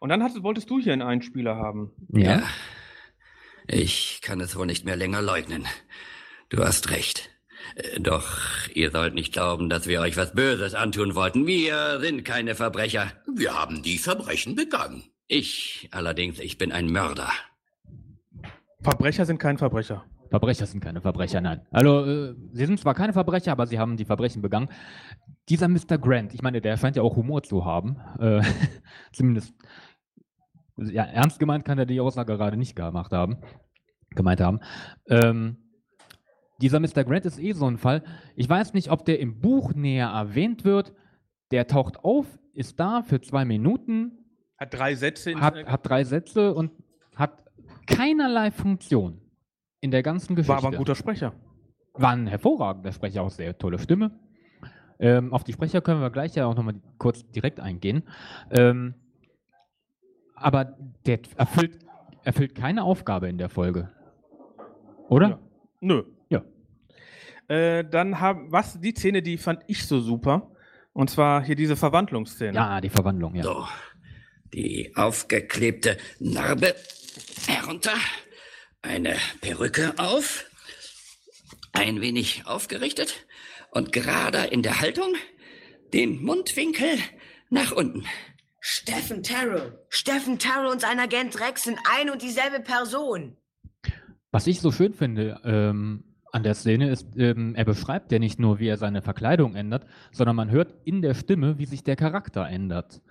Und dann hattest, wolltest du hier einen Einspieler haben. Ja. Ich kann es wohl nicht mehr länger leugnen. Du hast recht. Äh, Doch ihr sollt nicht glauben, dass wir euch was Böses antun wollten. Wir sind keine Verbrecher. Wir haben die Verbrechen begangen. Ich allerdings, ich bin ein Mörder. Verbrecher sind kein Verbrecher. Verbrecher sind keine Verbrecher, nein. Also, äh, sie sind zwar keine Verbrecher, aber sie haben die Verbrechen begangen. Dieser Mr. Grant, ich meine, der scheint ja auch Humor zu haben. Äh, zumindest, ja, ernst gemeint kann er die Aussage gerade nicht gemacht haben. Gemeint haben. Ähm, dieser Mr. Grant ist eh so ein Fall. Ich weiß nicht, ob der im Buch näher erwähnt wird. Der taucht auf, ist da für zwei Minuten, Hat drei Sätze. In, hat, hat drei Sätze und hat keinerlei Funktion in der ganzen Geschichte. war aber ein guter Sprecher. War ein hervorragender Sprecher, auch sehr tolle Stimme. Ähm, auf die Sprecher können wir gleich ja auch nochmal kurz direkt eingehen. Ähm, aber der erfüllt, erfüllt keine Aufgabe in der Folge. Oder? Ja. Nö. Äh, dann haben, was, die Szene, die fand ich so super. Und zwar hier diese Verwandlungsszene. Ja, die Verwandlung, ja. So, die aufgeklebte Narbe herunter, eine Perücke auf, ein wenig aufgerichtet und gerade in der Haltung, den Mundwinkel nach unten. Steffen Terrell. Steffen Terrell und sein Agent Rex sind ein und dieselbe Person. Was ich so schön finde ähm, an der Szene ist, ähm, er beschreibt ja nicht nur, wie er seine Verkleidung ändert, sondern man hört in der Stimme, wie sich der Charakter ändert.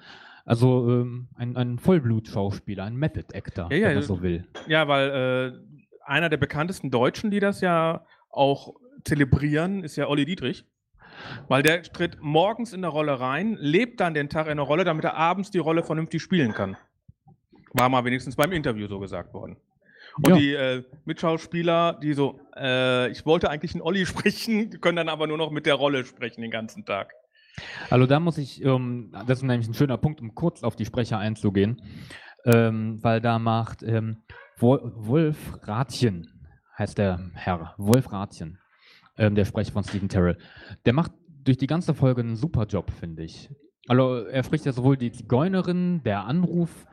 Also ähm, ein, ein Vollblut-Schauspieler, ein Method-Actor, Ja, ja, wenn man so will. Ja, weil äh, einer der bekanntesten Deutschen, die das ja auch zelebrieren, ist ja Olli Dietrich. Weil der tritt morgens in der Rolle rein, lebt dann den Tag in der Rolle, damit er abends die Rolle vernünftig spielen kann. War mal wenigstens beim Interview so gesagt worden. Und Ja. die äh, Mitschauspieler, die so, äh, ich wollte eigentlich einen Olli sprechen, können dann aber nur noch mit der Rolle sprechen den ganzen Tag. Also da muss ich, ähm, das ist nämlich ein schöner Punkt, um kurz auf die Sprecher einzugehen, ähm, weil da macht ähm, Wol Wolf Rathjen, heißt der Herr, Wolf Rathjen, ähm, der Sprecher von Stephen Terrell. Der macht durch die ganze Folge einen super Job, finde ich. Also er spricht ja sowohl die Zigeunerin, der Anruf,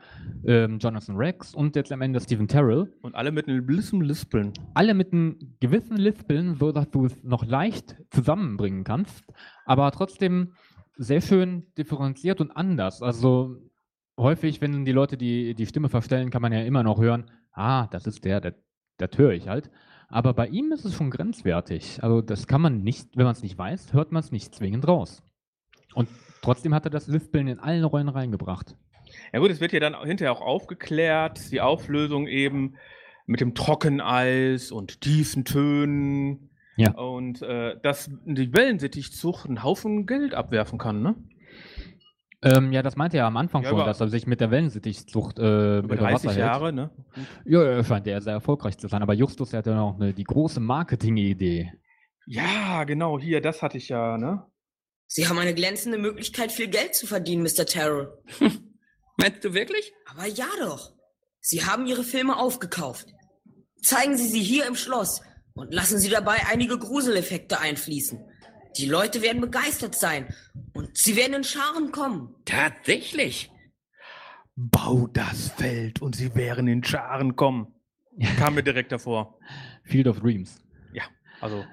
ähm, Jonathan Rex und jetzt am Ende Stephen Terrell. Und alle mit einem bisschen Lispeln. Alle mit einem gewissen Lispeln, so dass du es noch leicht zusammenbringen kannst, aber trotzdem sehr schön differenziert und anders. Also häufig, wenn die Leute die, die Stimme verstellen, kann man ja immer noch hören, ah, das ist der, der das höre ich halt. Aber bei ihm ist es schon grenzwertig. Also das kann man nicht, wenn man es nicht weiß, hört man es nicht zwingend raus. Und trotzdem hat er das Lispeln in allen Rollen reingebracht. Ja gut, es wird ja dann hinterher auch aufgeklärt, die Auflösung eben mit dem Trockeneis und tiefen Tönen. Ja. Und äh, dass die Wellensittichzucht einen Haufen Geld abwerfen kann, ne? Ähm, ja, das meinte er am Anfang Ja, schon, dass er sich mit der Wellensittichzucht äh, Über über 30 Wasser hält. Jahre, ne? Ja, er scheint ja sehr erfolgreich zu sein. Aber Justus der hat ja noch eine, die große Marketing-Idee. Ja, genau, hier, das hatte ich ja, ne? Sie haben eine glänzende Möglichkeit, viel Geld zu verdienen, Mr. Terrell. Meinst du wirklich? Aber ja doch. Sie haben Ihre Filme aufgekauft. Zeigen Sie sie hier im Schloss und lassen Sie dabei einige Gruseleffekte einfließen. Die Leute werden begeistert sein und sie werden in Scharen kommen. Tatsächlich. Bau das Feld und sie wären in Scharen kommen. Kam mir direkt davor. Field of Dreams. Ja, also.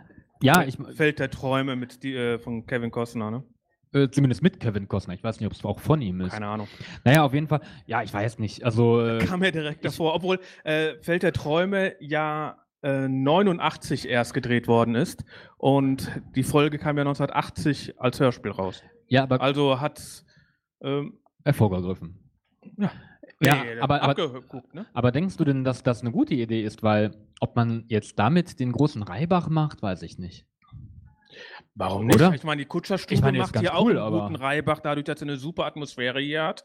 Ja, ich, Feld der Träume mit die, äh, von Kevin Costner, ne? äh, zumindest mit Kevin Costner. Ich weiß nicht, ob es auch von ihm ist. Keine Ahnung. Naja, auf jeden Fall. Ja, ich weiß nicht. Also, äh, Kam mir direkt davor, obwohl äh, Feld der Träume ja äh, 89 erst gedreht worden ist und die Folge kam ja 1980 als Hörspiel raus. ja, aber Also hat ähm, hervorgegriffen. ja, Ja, nee, aber- aber- ne? Aber denkst du denn, dass das eine gute Idee ist? Weil, ob man jetzt damit den großen Reibach macht, weiß ich nicht. Warum nicht? Oder? Ich meine, die Kutscherstube Ich meine, macht hier auch cool, einen aber- guten Reibach, dadurch, dass sie eine super Atmosphäre hier hat.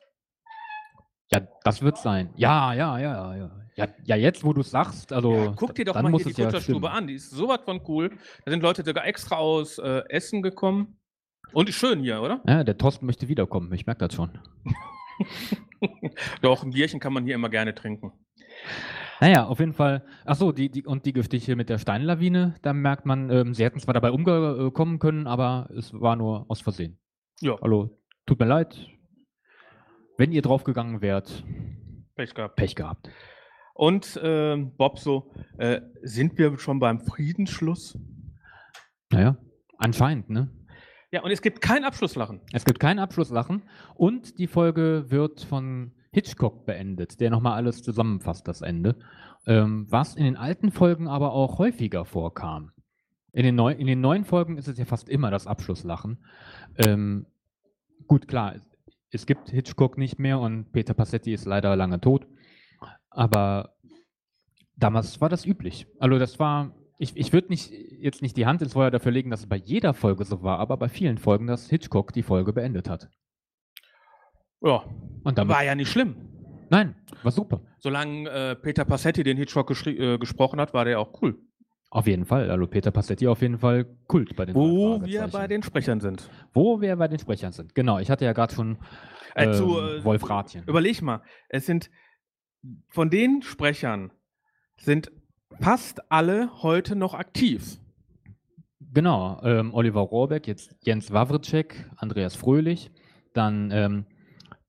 Ja, das wird sein. Ja, ja, ja, ja. Ja, ja jetzt, wo du es sagst, also. Ja, guck dir doch mal hier die ja Kutscherstube stimmen. an. Die ist sowas von cool. Da sind Leute sogar extra aus äh, Essen gekommen. Und ist schön hier, oder? Ja, der Thorsten möchte wiederkommen. Ich merke das schon. Doch, ein Bierchen kann man hier immer gerne trinken. Naja, auf jeden Fall. Achso, die, die, und die Geschichte mit der Steinlawine, da merkt man, ähm, sie hätten zwar dabei umkommen können, aber es war nur aus Versehen. Ja. Hallo, tut mir leid. Wenn ihr draufgegangen wärt, Pech gehabt. Pech gehabt. Und ähm, Bob so, äh, sind wir schon beim Friedensschluss? Naja, anscheinend, ne? Ja, und es gibt kein Abschlusslachen. Es gibt kein Abschlusslachen und die Folge wird von Hitchcock beendet, der nochmal alles zusammenfasst, das Ende. Ähm, was in den alten Folgen aber auch häufiger vorkam. In den, neu, in den neuen Folgen ist es ja fast immer das Abschlusslachen. Ähm, gut, klar, es, gibt Hitchcock nicht mehr und Peter Passetti ist leider lange tot. Aber damals war das üblich. Also das war, ich, ich würde nicht, jetzt nicht die Hand ins Feuer dafür legen, dass es bei jeder Folge so war, aber bei vielen Folgen, dass Hitchcock die Folge beendet hat. Ja, Und damit, war ja nicht schlimm. nein, war super. Solange äh, Peter Passetti den Hitchcock äh, gesprochen hat, war der auch cool. Auf jeden Fall. Also Peter Passetti auf jeden Fall Kult bei den Wo wir bei den Sprechern sind. Wo wir bei den Sprechern sind. Genau, ich hatte ja gerade schon Äh, ähm, zu, äh, Wolf Rathjen. Überleg mal, es sind von den Sprechern sind fast alle heute noch aktiv. Genau, ähm, Oliver Rohrbeck, jetzt Jens Wawritschek, Andreas Fröhlich, dann ähm,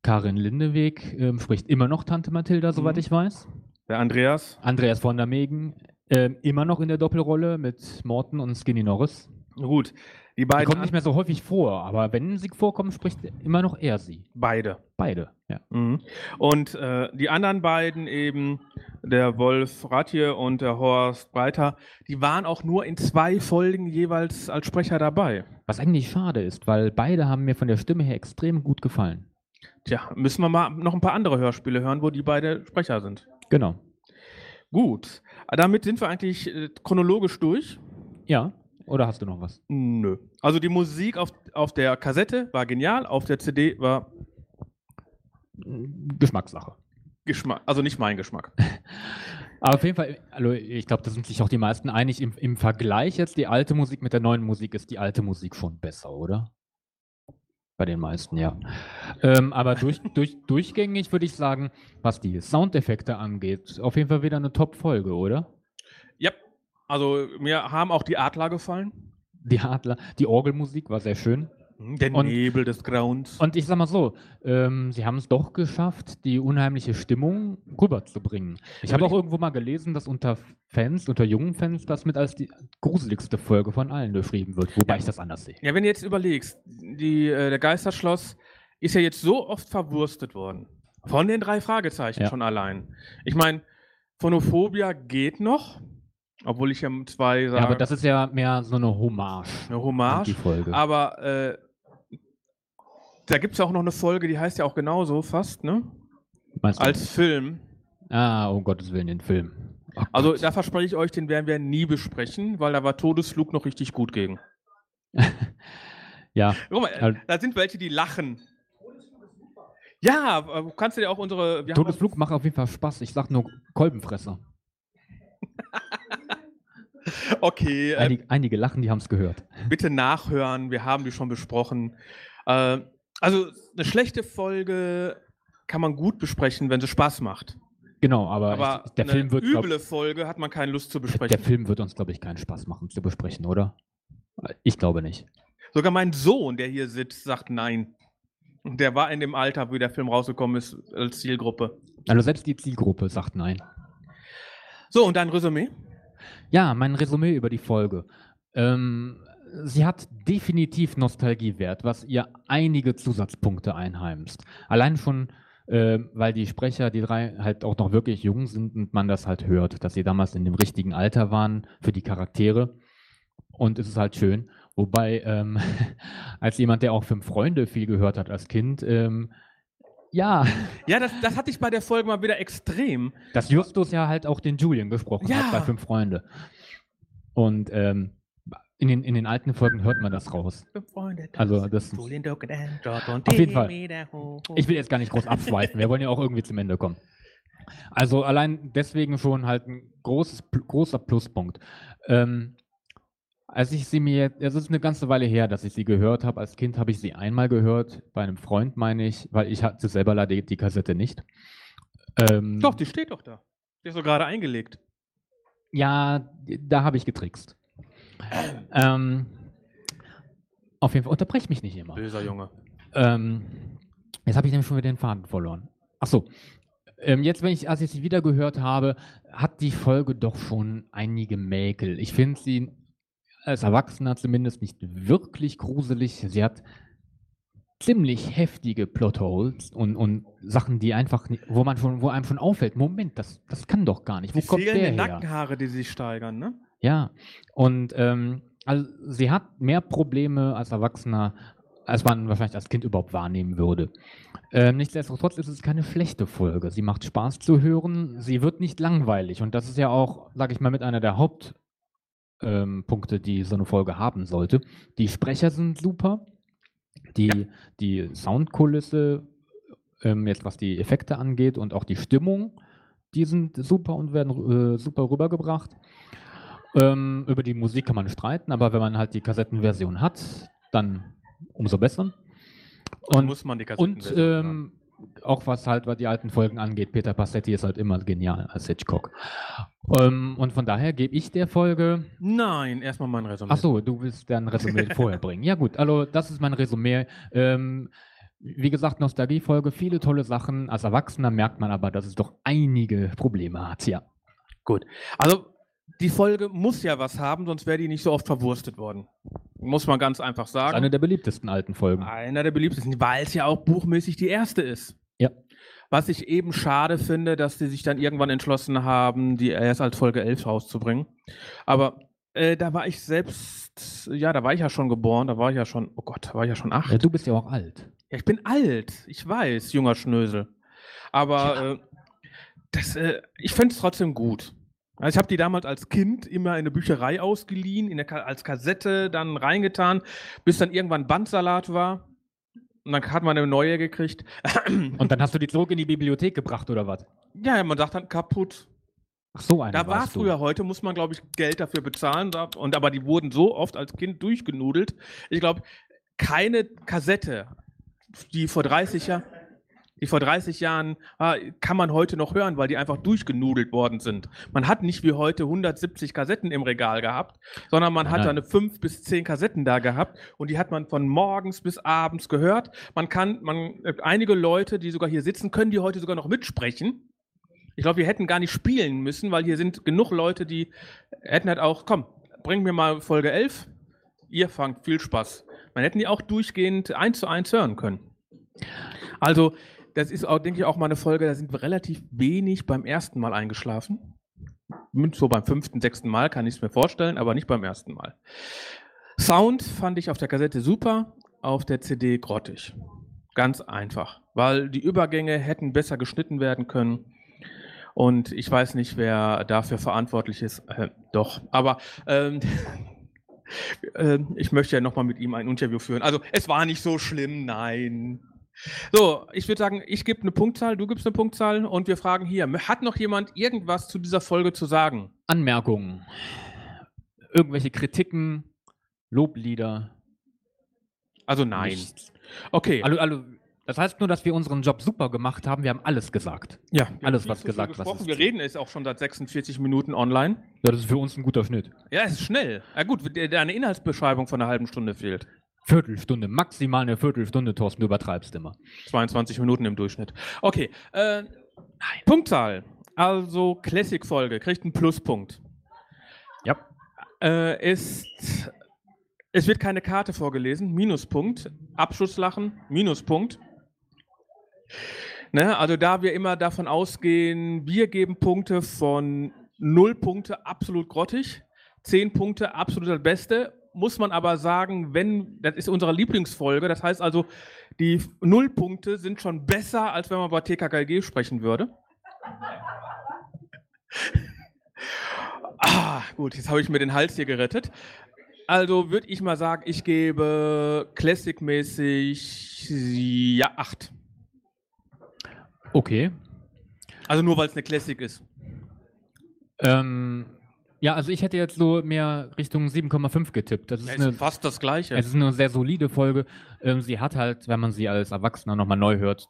Karin Lindeweg ähm, spricht immer noch Tante Mathilda, soweit Mhm. ich weiß. Der Andreas. Andreas von der Megen, ähm, immer noch in der Doppelrolle mit Morten und Skinny Norris. Gut, die Die beiden. kommen nicht mehr so häufig vor, aber wenn sie vorkommen, spricht immer noch er sie. Beide. Beide, ja. Mhm. Und äh, die anderen beiden eben, der Wolf Ratje und der Horst Breiter, die waren auch nur in zwei Folgen jeweils als Sprecher dabei. Was eigentlich schade ist, weil beide haben mir von der Stimme her extrem gut gefallen. Tja, müssen wir mal noch ein paar andere Hörspiele hören, wo die beide Sprecher sind. Genau. Gut, damit sind wir eigentlich äh, chronologisch durch. Ja, oder hast du noch was? Nö. Also die Musik auf, auf der Kassette war genial, auf der CD war Geschmackssache. Geschmack, also nicht mein Geschmack. Aber auf jeden Fall, also ich glaube, da sind sich auch die meisten einig, im, im Vergleich jetzt die alte Musik mit der neuen Musik ist die alte Musik schon besser, oder? Bei den meisten, ja. Ähm, aber durch, durch, durchgängig würde ich sagen, was die Soundeffekte angeht, auf jeden Fall wieder eine Top-Folge, oder? Ja, also mir haben auch die Adler gefallen. Die Adler, die Orgelmusik war sehr schön. Der Und- Nebel des Grauens. Und ich sag mal so, ähm, sie haben es doch geschafft, die unheimliche Stimmung rüberzubringen. Ich habe auch irgendwo mal gelesen, dass unter Fans, unter jungen Fans, das mit als die gruseligste Folge von allen beschrieben wird, wobei ich das anders sehe. Ja, wenn du jetzt überlegst, die, äh, der Geisterschloss ist ja jetzt so oft verwurstet worden. Von den drei Fragezeichen Ja. schon allein. Ich meine, Phonophobia geht noch, obwohl ich ja zwei sage. Ja, aber das ist ja mehr so eine Hommage. eine Hommage. Die Folge. Aber äh, da gibt es ja auch noch eine Folge, die heißt ja auch genauso fast, ne? Meinst du? Als Film. ah, um Gottes Willen, den Film. Oh Also da verspreche ich euch, den werden wir nie besprechen, weil da war Todesflug noch richtig gut gegen. ja, Guck mal, Also- da sind welche, die lachen. Ja, kannst du dir auch unsere. Todesflug macht auf jeden Fall Spaß. Ich sag nur Kolbenfresser. Okay, äh, Einige, einige lachen, die haben es gehört. bitte nachhören, wir haben die schon besprochen. Äh, also eine schlechte Folge kann man gut besprechen, wenn sie Spaß macht. Genau, aber, Aber ich, der eine Film wird, glaub, üble Folge hat man keine Lust zu der besprechen. Film wird uns, glaube ich, keinen Spaß machen zu besprechen, oder? Ich glaube nicht. Sogar mein Sohn, der hier sitzt, sagt nein. Der war in dem Alter, wie der Film rausgekommen ist, als Zielgruppe. Also selbst die Zielgruppe sagt nein. So, und dein Resümee? Ja, mein Resümee über die Folge. Ähm, sie hat definitiv Nostalgiewert, was ihr einige Zusatzpunkte einheimst. Allein schon, äh, weil die Sprecher, die drei, halt auch noch wirklich jung sind und man das halt hört, dass sie damals in dem richtigen Alter waren für die Charaktere. Und es ist halt schön. Wobei, ähm, als jemand, der auch Fünf Freunde viel gehört hat als Kind, ähm, ja, Ja, das, das hatte ich bei der Folge mal wieder extrem. dass Justus ja halt auch den Julian gesprochen Ja. hat bei Fünf Freunde. Und ähm, in, den, in den alten Folgen hört man das raus. Also das Auf Auf jeden Fall. Ich will jetzt gar nicht groß abschweifen. Wir wollen ja auch irgendwie zum Ende kommen. Also allein deswegen schon halt ein großes, großer Pluspunkt. Ähm, als ich sie mir, es ist eine ganze Weile her, dass ich sie gehört habe. Als Kind habe ich sie einmal gehört, bei einem Freund meine ich, weil ich hatte selber leider die, die Kassette nicht. Ähm, Doch, die steht doch da. Die ist doch gerade eingelegt. Ja, da habe ich getrickst. Ähm, auf jeden Fall, unterbrech mich nicht immer. Böser Junge. Ähm, jetzt habe ich nämlich schon wieder den Faden verloren. Achso. Ähm, jetzt, wenn ich, als ich sie wieder gehört habe, hat die Folge doch schon einige Mäkel. Ich finde sie als Erwachsener zumindest nicht wirklich gruselig. Sie hat ziemlich heftige Plotholes und, und Sachen, die einfach, nicht, wo man schon, wo einem schon auffällt, Moment, das, das kann doch gar nicht. Wo Die kommt der fehlenden her? Nackenhaare, die sich steigern, ne? Ja, und ähm, also sie hat mehr Probleme als Erwachsener, als man wahrscheinlich als Kind überhaupt wahrnehmen würde. Ähm, nichtsdestotrotz ist es keine schlechte Folge. Sie macht Spaß zu hören, sie wird nicht langweilig und das ist ja auch, sage ich mal, mit einer der Hauptpunkte, ähm, Punkte, die so eine Folge haben sollte. Die Sprecher sind super, die, die Soundkulisse, ähm, jetzt was die Effekte angeht und auch die Stimmung, die sind super und werden äh, super rübergebracht. Ähm, über die Musik kann man streiten, aber wenn man halt die Kassettenversion hat, dann umso besser. Dann muss man die Und Kassettenversion ähm, auch was halt was die alten Folgen angeht, Peter Passetti ist halt immer genial als Hitchcock. Ähm, und von daher gebe ich der Folge. Nein, erstmal mein Resümee. Ach so, du willst dein Resümee vorher bringen. Ja gut, also das ist mein Resümee. Ähm, wie gesagt, Nostalgie-Folge, viele tolle Sachen. Als Erwachsener merkt man aber, dass es doch einige Probleme hat, ja. Gut. Also, die Folge muss ja was haben, sonst wäre die nicht so oft verwurstet worden. Muss man ganz einfach sagen. Eine der beliebtesten alten Folgen. Einer der beliebtesten, weil es ja auch buchmäßig die erste ist. Ja. Was ich eben schade finde, dass die sich dann irgendwann entschlossen haben, die erst als Folge 11 rauszubringen. Aber äh, da war ich selbst, ja, da war ich ja schon geboren, da war ich ja schon, oh Gott, da war ich ja schon acht. Ja, du bist ja auch alt. Ja, ich bin alt, ich weiß, junger Schnösel. Aber äh, das, äh, ich finde es trotzdem gut. Also ich habe die damals als Kind immer in der Bücherei ausgeliehen, in der als Kassette dann reingetan, bis dann irgendwann Bandsalat war. Und dann hat man eine neue gekriegt. Und dann hast du die zurück in die Bibliothek gebracht, oder was? Ja, man sagt dann kaputt. Ach so, einer Da war du. früher, heute muss man, glaube ich, Geld dafür bezahlen. Und, aber die wurden so oft als Kind durchgenudelt. Ich glaube, keine Kassette, die vor 30 Jahren, die vor 30 Jahren ah, kann man heute noch hören, weil die einfach durchgenudelt worden sind. Man hat nicht wie heute 170 Kassetten im Regal gehabt, sondern man hat Nein. eine 5 bis 10 Kassetten da gehabt und die hat man von morgens bis abends gehört. Man kann, man, äh, einige Leute, die sogar hier sitzen, können die heute sogar noch mitsprechen. Ich glaube, wir hätten gar nicht spielen müssen, weil hier sind genug Leute, die hätten halt auch, komm, bring mir mal Folge 11. Ihr fangt viel Spaß. Man hätten die auch durchgehend eins zu eins hören können. Also, das ist auch, denke ich, auch mal eine Folge, da sind wir relativ wenig beim ersten Mal eingeschlafen. So beim fünften, sechsten Mal kann ich es mir vorstellen, aber nicht beim ersten Mal. Sound fand ich auf der Kassette super, auf der CD grottig. Ganz einfach, weil die Übergänge hätten besser geschnitten werden können. Und ich weiß nicht, wer dafür verantwortlich ist. Äh, doch, aber ähm, äh, ich möchte ja nochmal mit ihm ein Interview führen. Also, es war nicht so schlimm, nein. So, ich würde sagen, ich gebe eine Punktzahl, du gibst eine Punktzahl und wir fragen hier, hat noch jemand irgendwas zu dieser Folge zu sagen? Anmerkungen. Irgendwelche Kritiken, Loblieder. Also nein. Nichts. Okay. Also, also, das heißt nur, dass wir unseren Job super gemacht haben. Wir haben alles gesagt. Ja, alles, was gesagt, was gesprochen. ist. Wir reden jetzt auch schon seit 46 Minuten online. Ja, das ist für uns ein guter Schnitt. Ja, es ist schnell. Ja gut, der- der- eine Inhaltsbeschreibung von einer halben Stunde fehlt. Viertelstunde, maximal eine Viertelstunde, Thorsten, du übertreibst immer. 22 Minuten im Durchschnitt. Okay, äh, Punktzahl. Also Classic-Folge, kriegt einen Pluspunkt. Ja. Äh, ist, es wird keine Karte vorgelesen, Minuspunkt. Abschusslachen, Minuspunkt. Ne, also da wir immer davon ausgehen, wir geben Punkte von 0 Punkte absolut grottig, 10 Punkte absolut das Beste, muss man aber sagen, wenn, das ist unsere Lieblingsfolge, das heißt also, die Nullpunkte sind schon besser, als wenn man bei TKKG sprechen würde. Ah, gut, jetzt habe ich mir den Hals hier gerettet. Also würde ich mal sagen, ich gebe Classic-mäßig ja 8. Okay. Also nur weil es eine Classic ist. Ähm, ja, also ich hätte jetzt so mehr Richtung 7,5 getippt. Das ist, Ja, eine, ist fast das Gleiche. es ist eine sehr solide Folge. Ähm, sie hat halt, wenn man sie als Erwachsener nochmal neu hört,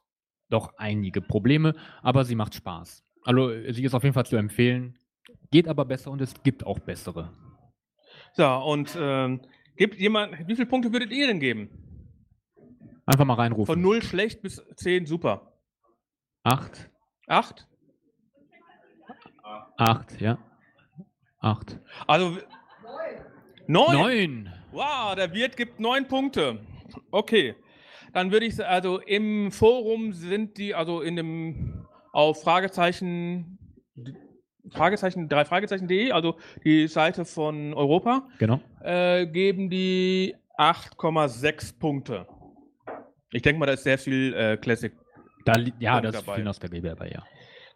doch einige Probleme, aber sie macht Spaß. Also sie ist auf jeden Fall zu empfehlen. Geht aber besser und es gibt auch bessere. So, und ähm, gibt jemand, wie viele Punkte würdet ihr denn geben? Einfach mal reinrufen. Von 0 schlecht bis 10 super. Acht. 8? Acht, ja. Acht. Also 9. Neun. Wow, der Wirt gibt 9 Punkte. Okay. Dann würde ich sa- also im Forum sind die, also in dem auf Fragezeichen Fragezeichen, drei Fragezeichen.de, also die Seite von Europa, Genau. äh, geben die 8,6 Punkte. Ich denke mal, da ist sehr viel äh, Classic. Da, ja, das ist viel Nostalgie dabei, ja.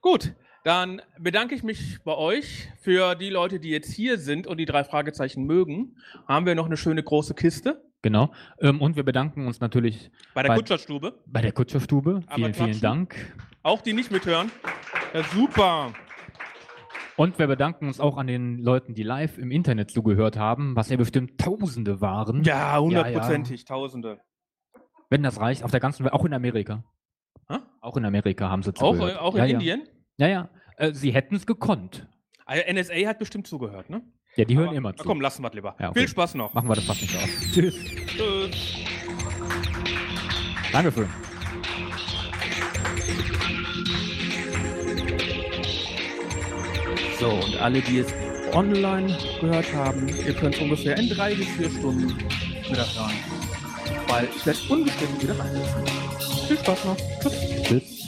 Gut, dann bedanke ich mich bei euch. Für die Leute, die jetzt hier sind und die drei Fragezeichen mögen, haben wir noch eine schöne große Kiste Genau. Ähm, und wir bedanken uns natürlich bei der Kutscherstube. bei der Kutscherstube. Aber Vielen, vielen. Dank. Auch die nicht mithören. Ja, super. Und wir bedanken uns auch an den Leuten, die live im Internet zugehört haben, was ja bestimmt Tausende waren. Ja, hundertprozentig, Tausende. Wenn das reicht, auf der ganzen Welt, auch in Amerika. Hä? Auch in Amerika haben sie Auch, zugehört. äh, auch in ja, ja. Indien? Ja, ja. Äh, sie hätten es gekonnt. Ah, NSA hat bestimmt zugehört, ne? Ja, die hören Aber- immer na zu. Komm, lassen wir es lieber. Ja, okay. Viel Spaß noch. Machen wir das fast nicht aus. Tschüss. Tschüss. Dankeschön. So, und alle, die es online gehört haben, ihr könnt ungefähr in drei bis vier Stunden wieder hören. Weil ich werde unbestimmt wieder reinsetzen. Viel Spaß noch. Tschüss. Tschüss.